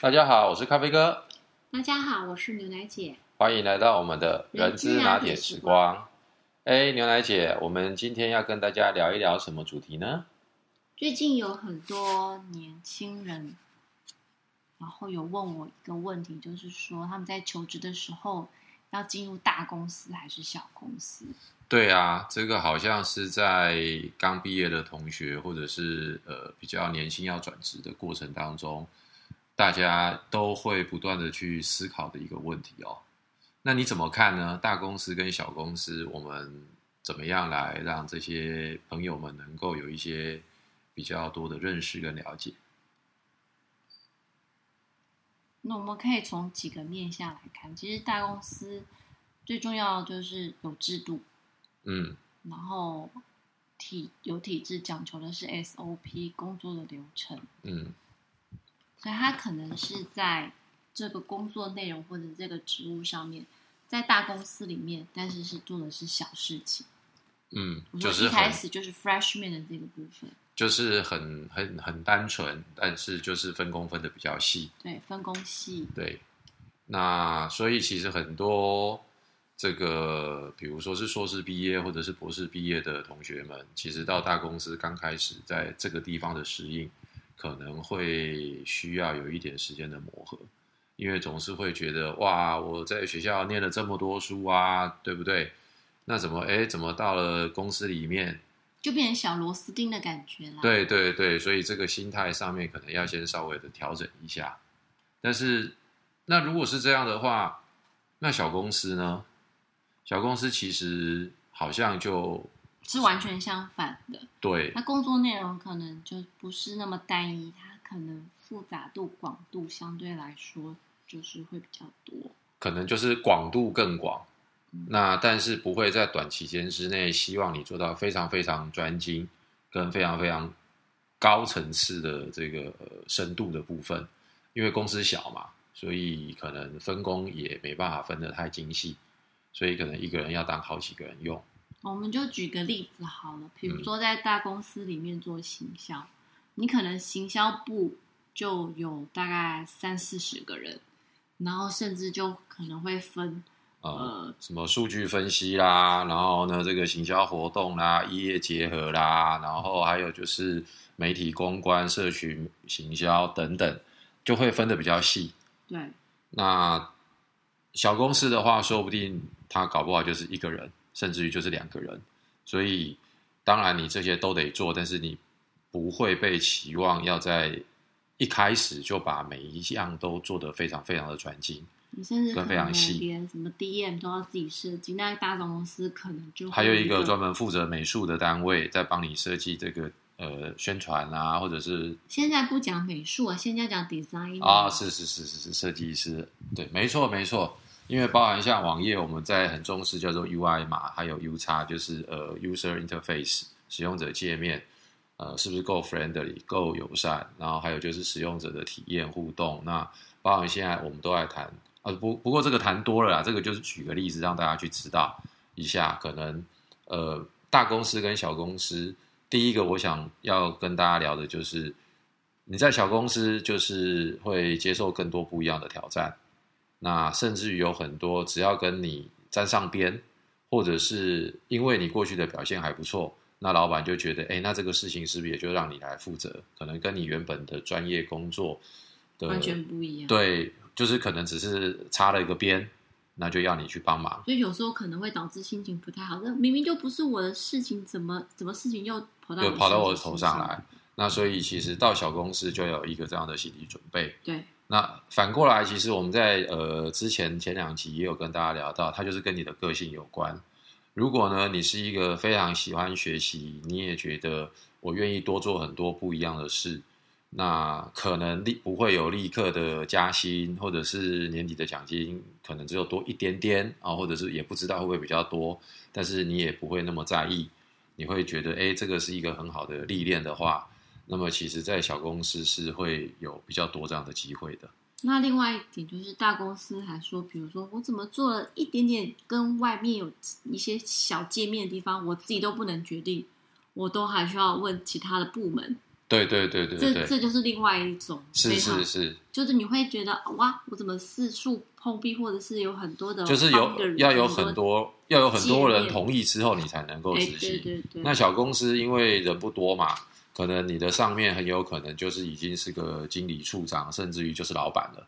大家好，我是咖啡哥，大家好，我是牛奶姐。欢迎来到我们的人人资拿铁时光。哎，牛奶姐，我们今天要跟大家聊一聊什么主题呢？最近有很多年轻人，然后有问我一个问题，就是说他们在求职的时候要进入大公司还是小公司？对啊，这个好像是在刚毕业的同学，或者是呃比较年轻要转职的过程当中，大家都会不断的去思考的一个问题哦。那你怎么看呢？大公司跟小公司，我们怎么样来让这些朋友们能够有一些比较多的认识跟了解？那我们可以从几个面向来看。其实大公司最重要就是有制度，嗯然后体有体制，讲求的是 SOP 工作的流程。嗯所以他可能是在这个工作内容或者这个职务上面，在大公司里面，但是是做的是小事情。嗯，就是一开始就是 freshman 的这个部分，就是很很很单纯，但是就是分工分的比较细。对分工细，对，那所以其实很多这个，比如说是硕士毕业或者是博士毕业的同学们，其实到大公司刚开始在这个地方的适应，可能会需要有一点时间的磨合，因为总是会觉得哇，我在学校念了这么多书啊，对不对？那怎么哎，怎么到了公司里面？就变成小螺丝钉的感觉啦。，对对对，所以这个心态上面可能要先稍微的调整一下。但是，那如果是这样的话，那小公司呢？小公司其实好像就是完全相反的。对那工作内容可能就不是那么单一，它可能复杂度、广度相对来说就是会比较多。可能就是广度更广嗯。那但是不会在短期间之内希望你做到非常非常专精，跟非常非常高层次的这个呃深度的部分，因为公司小嘛，所以可能分工也没办法分得太精细，所以可能一个人要当好几个人用。我们就举个例子好了，比如嗯说在大公司里面做行销，你可能行销部就有大概三四十个人，然后甚至就可能会分呃，呃什么数据分析啦，然后呢，这个行销活动啦、异业结合啦，然后还有就是媒体公关、社群行销等等，就会分的比较细。对那小公司的话，说不定他搞不好就是一个人，甚至于就是两个人。所以，当然你这些都得做，但是你不会被期望要在一开始就把每一项都做得非常非常的专精。你甚至可跟非常能细连什么 DM 都要自己设计，那大公司可能就会还有一个专门负责美术的单位在帮你设计这个呃宣传啊，或者是现在不讲美术啊，现在讲 design 啊，是是是是是设计师，对，没错没错，因为包含像网页，我们在很重视叫做 UI 嘛，还有 U 叉，就是呃 user interface 使用者界面，呃是不是够 friendly 够友善，然后还有就是使用者的体验互动，那包含现在我们都在谈。啊，不不过这个谈多了啦，这个就是举个例子让大家去知道一下，可能呃大公司跟小公司，第一个我想要跟大家聊的就是你在小公司就是会接受更多不一样的挑战，那甚至于有很多只要跟你沾上边，或者是因为你过去的表现还不错，那老板就觉得，哎，那这个事情是不是也就让你来负责？可能跟你原本的专业工作的完全不一样。对，就是可能只是插了一个边，那就要你去帮忙。所以有时候可能会导致心情不太好。那明明就不是我的事情，怎么怎么事情又跑到就跑到我身头上来？那所以其实到小公司就有一个这样的心理准备。对，那反过来，其实我们在呃之前前两集也有跟大家聊到，它就是跟你的个性有关。如果呢，你是一个非常喜欢学习，你也觉得我愿意多做很多不一样的事，那可能立不会有立刻的加薪，或者是年底的奖金可能只有多一点点啊，或者是也不知道会不会比较多，但是你也不会那么在意，你会觉得哎，这个是一个很好的历练的话，那么其实，在小公司是会有比较多这样的机会的。那另外一点就是大公司还说，比如说我怎么做了一点点跟外面有一些小界面的地方，我自己都不能决定，我都还需要问其他的部门。对对对对对，这这就是另外一种是是是，就是你会觉得哇，我怎么四处碰壁，或者是有很多的就是有要有很多要有很多人同意之后，你才能够哎，执行。对对对，那小公司因为人不多嘛，可能你的上面很有可能就是已经是个经理、处长，甚至于就是老板了。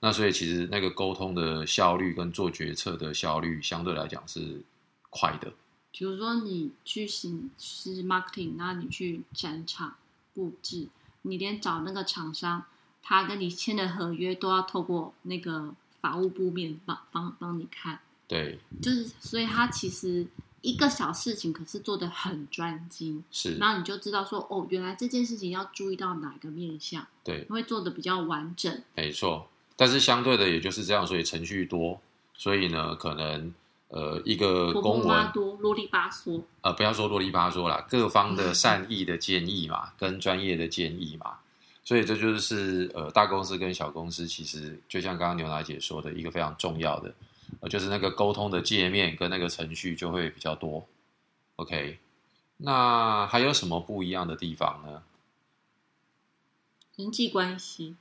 那所以其实那个沟通的效率跟做决策的效率相对来讲是快的。比如说你去行是 marketing，然后你去展场布置，你连找那个厂商，他跟你签的合约都要透过那个法务部面帮帮帮你看，对，就是所以他其实一个小事情，可是做的很专精，是，然后你就知道说哦，原来这件事情要注意到哪个面向，对，会做的比较完整。没错。但是相对的也就是这样，所以程序多，所以呢，可能呃一个婆公文多啰里吧嗦，呃，不要说啰里吧嗦啦，各方的善意的建议嘛，跟专业的建议嘛，所以这就是呃大公司跟小公司其实就像刚刚牛奶姐说的一个非常重要的，呃，就是那个沟通的界面跟那个程序就会比较多。OK，那还有什么不一样的地方呢？人际关系。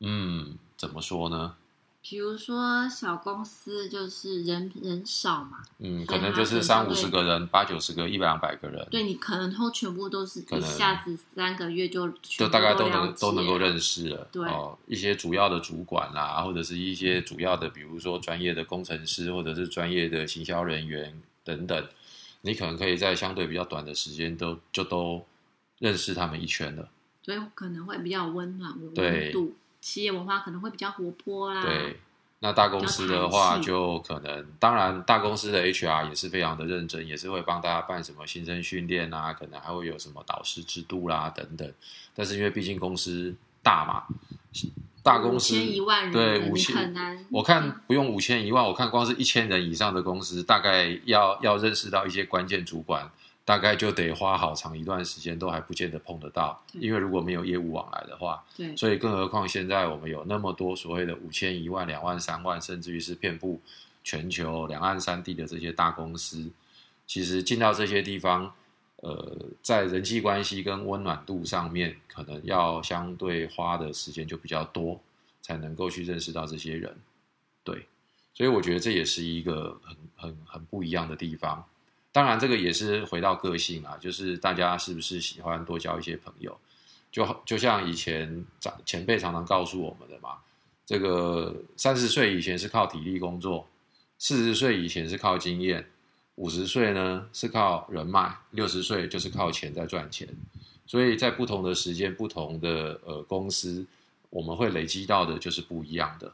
嗯，怎么说呢？比如说小公司就是人人少嘛，嗯，可能就是三五十个人、八九十个、一百两百个人，对你可能都全部都是一下子三个月就就大概都能都能够认识了。对哦，一些主要的主管啦，或者是一些主要的，比如说专业的工程师，或者是专业的行销人员等等，你可能可以在相对比较短的时间都就都认识他们一圈了。所以可能会比较温暖、有对温度，企业文化可能会比较活泼啦。对，那大公司的话，就可能，当然大公司的 HR 也是非常的认真，也是会帮大家办什么新生训练啊，可能还会有什么导师制度啦等等。但是因为毕竟公司大嘛，大公司一万人，你对五千很难。我看不用五千一万，我看光是一千人以上的公司，大概要要认识到一些关键主管，大概就得花好长一段时间，都还不见得碰得到。因为如果没有业务往来的话，对所以更何况现在我们有那么多所谓的五千、一万、两万、三万，甚至于是遍布全球两岸三地的这些大公司，其实进到这些地方，呃，在人际关系跟温暖度上面，可能要相对花的时间就比较多，才能够去认识到这些人。对，所以我觉得这也是一个很很很不一样的地方。当然，这个也是回到个性啊，就是大家是不是喜欢多交一些朋友。就就像以前长前辈常常告诉我们的嘛，这个三十岁以前是靠体力工作，四十岁以前是靠经验，五十岁呢是靠人脉，六十岁就是靠钱在赚钱。所以在不同的时间、不同的呃公司，我们会累积到的就是不一样的。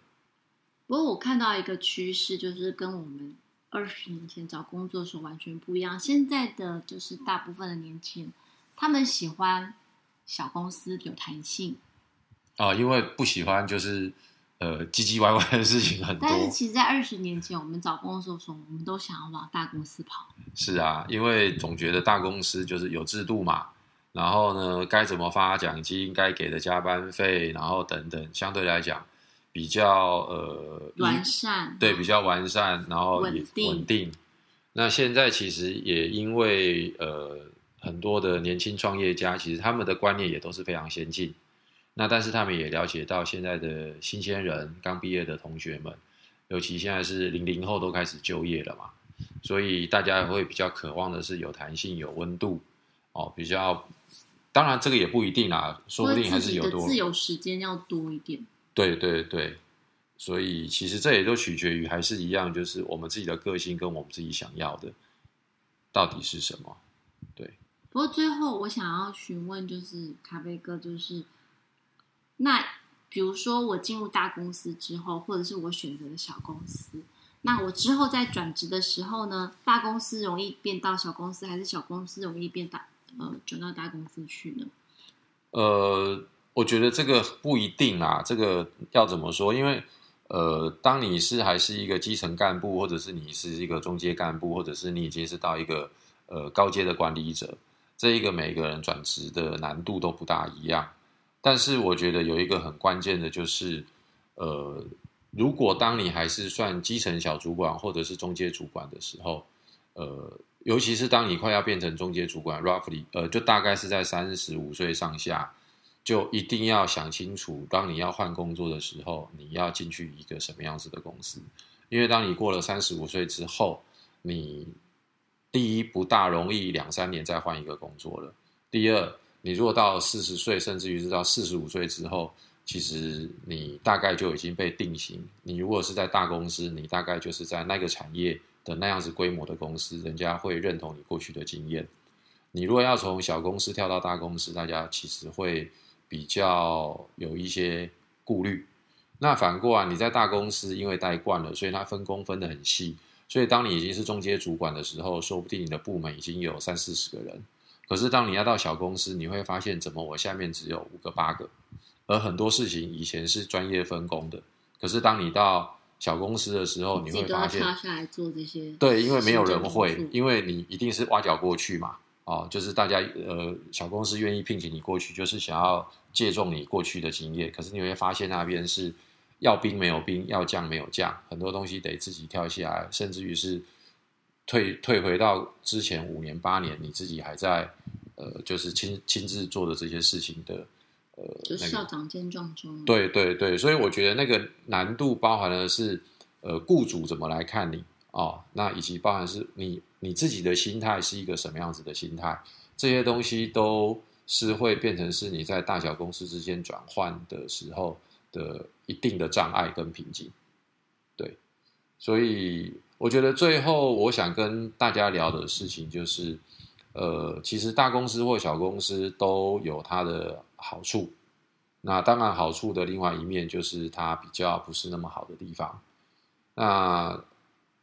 不过我看到一个趋势，就是跟我们二十年前找工作的时候完全不一样。现在的就是大部分的年轻人，他们喜欢小公司有弹性，啊、因为不喜欢就是呃唧唧歪歪的事情很多。但是其实，在二十年前我们找工作的时候，我们都想要往大公司跑。是啊，因为总觉得大公司就是有制度嘛，然后呢，该怎么发奖金，该给的加班费，然后等等，相对来讲比较呃完善，对，比较完善，然后也稳定。那现在其实也因为呃很多的年轻创业家，其实他们的观念也都是非常先进。那但是他们也了解到现在的新鲜人刚毕业的同学们，尤其现在是零零后都开始就业了嘛，所以大家会比较渴望的是有弹性、有温度哦，比较。当然这个也不一定啦，说不定还是有多自由时间要多一点。对对对，所以其实这也都取决于还是一样，就是我们自己的个性跟我们自己想要的到底是什么。对不过最后我想要询问，就是咖啡哥，就是那比如说我进入大公司之后，或者是我选择的小公司，那我之后在转职的时候呢，大公司容易变到小公司，还是小公司容易变大呃转到大公司去呢？呃，我觉得这个不一定啊，这个要怎么说？因为呃，当你是还是一个基层干部，或者是你是一个中阶干部，或者是你已经是到一个呃高阶的管理者，这一个每个人转职的难度都不大一样。但是我觉得有一个很关键的就是，呃，如果当你还是算基层小主管或者是中阶主管的时候，呃，尤其是当你快要变成中介主管，roughly，呃，就大概是在三十五岁上下，就一定要想清楚，当你要换工作的时候，你要进去一个什么样子的公司。因为当你过了三十五岁之后，你第一不大容易两三年再换一个工作了。第二，你如果到四十岁，甚至于是到四十五岁之后，其实你大概就已经被定型。你如果是在大公司，你大概就是在那个产业。的那样子规模的公司，人家会认同你过去的经验。你如果要从小公司跳到大公司，大家其实会比较有一些顾虑。那反过来，你在大公司因为待惯了，所以它分工分得很细。所以当你已经是中阶主管的时候，说不定你的部门已经有三四十个人。可是当你要到小公司，你会发现怎么我下面只有五个八个，而很多事情以前是专业分工的。可是当你到小公司的时候，你会发现，对，因为没有人会，因为你一定是挖角过去嘛，哦，就是大家呃，小公司愿意聘请你过去，就是想要借重你过去的经验。可是你会发现那边是要兵没有兵，要将没有将，很多东西得自己跳下来，甚至于是退退回到之前五年八年，你自己还在呃，就是亲亲自做的这些事情的。呃，就校长兼壮中。对对对，所以我觉得那个难度包含的是，呃，雇主怎么来看你哦，那以及包含是你你自己的心态是一个什么样子的心态，这些东西都是会变成是你在大小公司之间转换的时候的一定的障碍跟瓶颈。对，所以我觉得最后我想跟大家聊的事情就是，呃，其实大公司或小公司都有它的。好处，那当然好处的另外一面就是它比较不是那么好的地方。那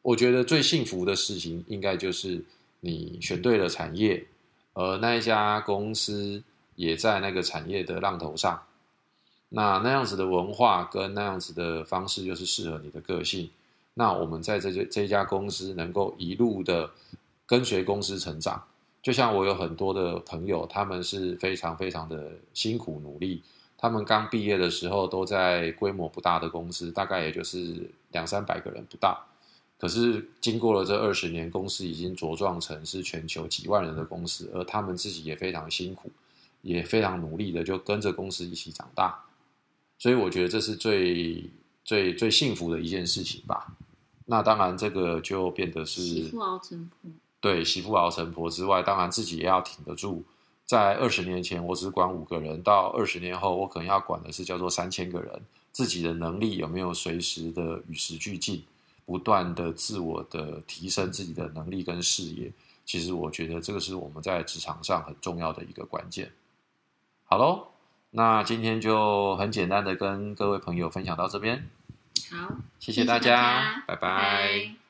我觉得最幸福的事情，应该就是你选对了产业，而那一家公司也在那个产业的浪头上。那那样子的文化跟那样子的方式，就是适合你的个性。那我们在这这这家公司能够一路的跟随公司成长。就像我有很多的朋友，他们是非常非常的辛苦努力。他们刚毕业的时候都在规模不大的公司，大概也就是两三百个人不到。可是经过了这二十年，公司已经茁壮成是全球几万人的公司，而他们自己也非常辛苦，也非常努力的就跟着公司一起长大。所以我觉得这是最最最幸福的一件事情吧。那当然，这个就变得是富熬成婆。对，媳妇熬成婆之外，当然自己也要挺得住。在二十年前，我只管五个人；到二十年后，我可能要管的是叫做三千个人。自己的能力有没有随时的与时俱进，不断的自我的提升自己的能力跟视野？其实我觉得这个是我们在职场上很重要的一个关键。好喽，那今天就很简单的跟各位朋友分享到这边。好，谢谢大家，拜拜。